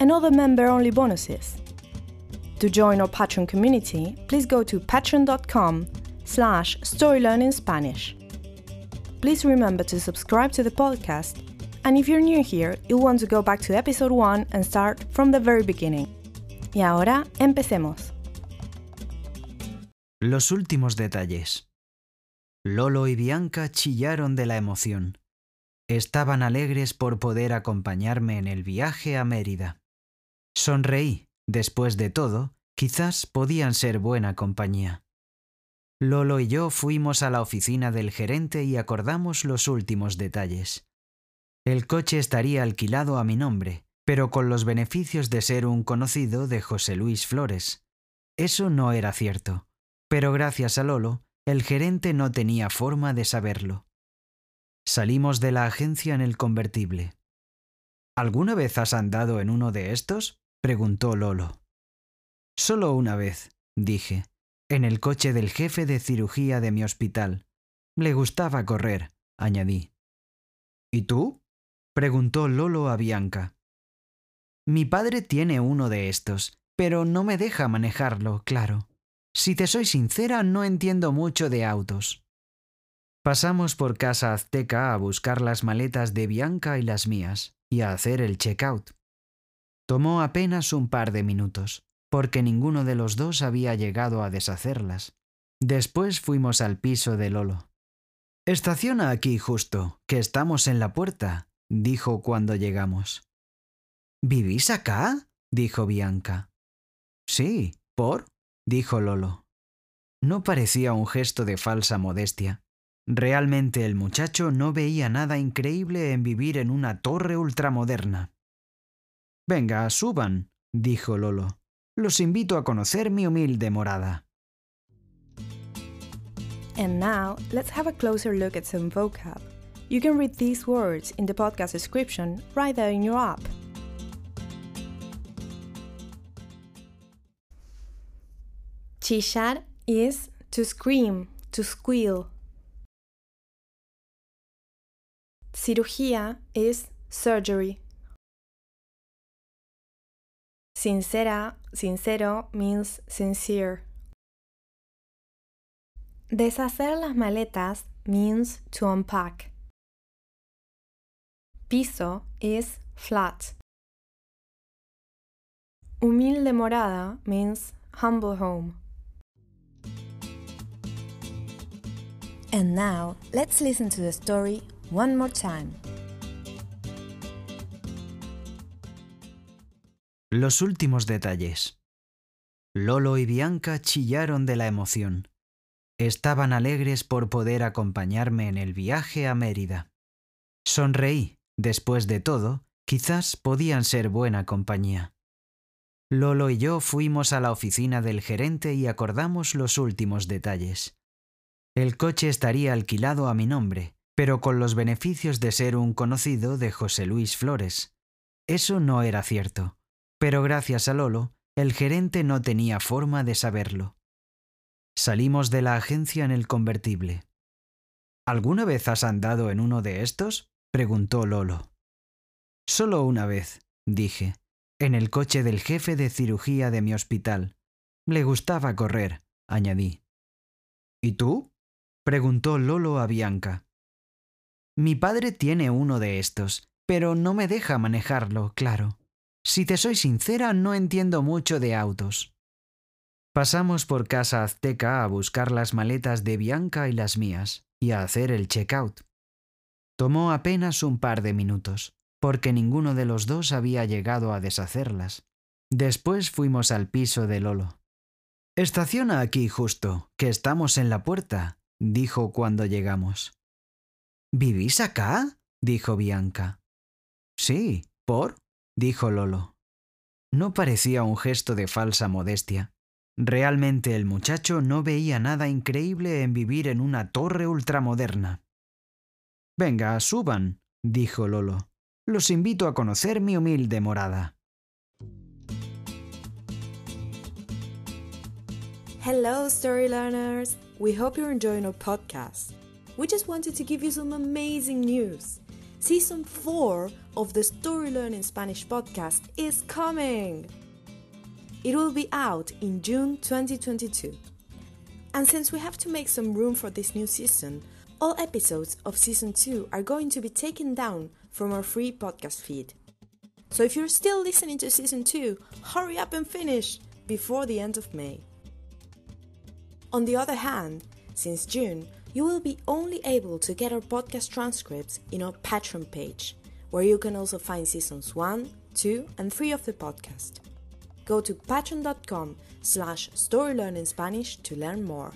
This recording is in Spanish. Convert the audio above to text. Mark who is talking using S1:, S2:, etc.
S1: and other member-only bonuses. To join our Patreon community, please go to patreon.com slash storylearningspanish. Please remember to subscribe to the podcast, and if you're new here, you'll want to go back to episode 1 and start from the very beginning. Y ahora, empecemos.
S2: Los últimos detalles. Lolo y Bianca chillaron de la emoción. Estaban alegres por poder acompañarme en el viaje a Mérida. Sonreí. Después de todo, quizás podían ser buena compañía. Lolo y yo fuimos a la oficina del gerente y acordamos los últimos detalles. El coche estaría alquilado a mi nombre, pero con los beneficios de ser un conocido de José Luis Flores. Eso no era cierto, pero gracias a Lolo, el gerente no tenía forma de saberlo. Salimos de la agencia en el convertible. ¿Alguna vez has andado en uno de estos? Preguntó Lolo. Solo una vez, dije, en el coche del jefe de cirugía de mi hospital. Le gustaba correr, añadí. ¿Y tú? preguntó Lolo a Bianca. Mi padre tiene uno de estos, pero no me deja manejarlo, claro. Si te soy sincera, no entiendo mucho de autos. Pasamos por Casa Azteca a buscar las maletas de Bianca y las mías, y a hacer el check-out. Tomó apenas un par de minutos, porque ninguno de los dos había llegado a deshacerlas. Después fuimos al piso de Lolo. Estaciona aquí justo, que estamos en la puerta, dijo cuando llegamos. ¿Vivís acá? dijo Bianca. Sí, ¿por? dijo Lolo. No parecía un gesto de falsa modestia. Realmente el muchacho no veía nada increíble en vivir en una torre ultramoderna. Venga, suban, dijo Lolo. Los invito a conocer mi humilde morada.
S1: And now, let's have a closer look at some vocab. You can read these words in the podcast description right there in your app. Chillar is to scream, to squeal. Cirugía is surgery. Sincera, sincero means sincere. Deshacer las maletas means to unpack. Piso is flat. Humilde morada means humble home. And now, let's listen to the story one more time.
S2: Los últimos detalles. Lolo y Bianca chillaron de la emoción. Estaban alegres por poder acompañarme en el viaje a Mérida. Sonreí. Después de todo, quizás podían ser buena compañía. Lolo y yo fuimos a la oficina del gerente y acordamos los últimos detalles. El coche estaría alquilado a mi nombre, pero con los beneficios de ser un conocido de José Luis Flores. Eso no era cierto, pero gracias a Lolo, el gerente no tenía forma de saberlo. Salimos de la agencia en el convertible. ¿Alguna vez has andado en uno de estos? preguntó Lolo. Solo una vez, dije, en el coche del jefe de cirugía de mi hospital. Le gustaba correr, añadí. ¿Y tú? preguntó Lolo a Bianca. Mi padre tiene uno de estos, pero no me deja manejarlo, claro. Si te soy sincera, no entiendo mucho de autos. Pasamos por Casa Azteca a buscar las maletas de Bianca y las mías y a hacer el check-out. Tomó apenas un par de minutos, porque ninguno de los dos había llegado a deshacerlas. Después fuimos al piso de Lolo. Estaciona aquí justo, que estamos en la puerta, dijo cuando llegamos. ¿Vivís acá? dijo Bianca. Sí, ¿por? Dijo Lolo. No parecía un gesto de falsa modestia. Realmente el muchacho no veía nada increíble en vivir en una torre ultramoderna. Venga, suban, dijo Lolo. Los invito a conocer mi humilde morada.
S1: Hello, story learners! We hope you're enjoying our podcast. We just wanted to give you some amazing news. Season 4 of the Story Learning Spanish podcast is coming! It will be out in June 2022. And since we have to make some room for this new season, all episodes of season 2 are going to be taken down from our free podcast feed. So if you're still listening to season 2, hurry up and finish before the end of May. On the other hand, since June, you will be only able to get our podcast transcripts in our Patreon page, where you can also find seasons 1, 2, and 3 of the podcast. Go to patreon.com slash storylearningspanish to learn more.